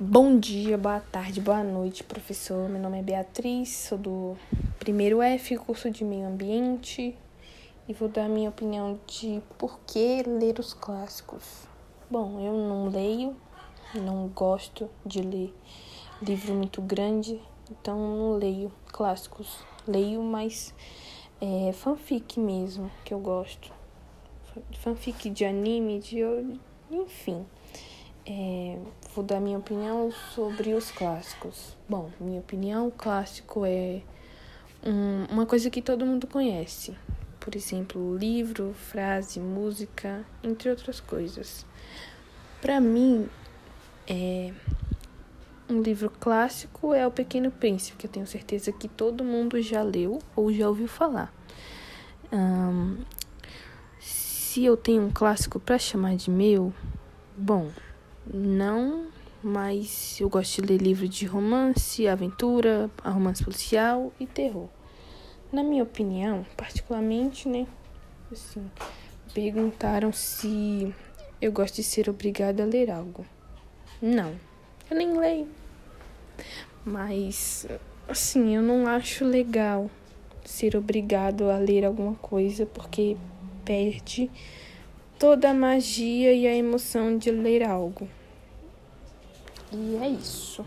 Bom dia, boa tarde, boa noite, professor. Meu nome é Beatriz, sou do primeiro F, curso de Meio Ambiente, e vou dar minha opinião de por que ler os clássicos. Bom, eu não leio, não gosto de ler livro muito grande, então não leio clássicos. Leio mais é, fanfic mesmo, que eu gosto. Fanfic de anime, de enfim. É, vou dar minha opinião sobre os clássicos. Bom, minha opinião, clássico é um, uma coisa que todo mundo conhece. Por exemplo, livro, frase, música, entre outras coisas. Para mim, é, um livro clássico é O Pequeno Príncipe, que eu tenho certeza que todo mundo já leu ou já ouviu falar. Um, se eu tenho um clássico para chamar de meu, bom, não, mas eu gosto de ler livros de romance, aventura, romance policial e terror. Na minha opinião, particularmente, né? Assim, perguntaram se eu gosto de ser obrigada a ler algo. Não, eu nem leio. Mas, assim, eu não acho legal ser obrigado a ler alguma coisa porque perde toda a magia e a emoção de ler algo. E é isso.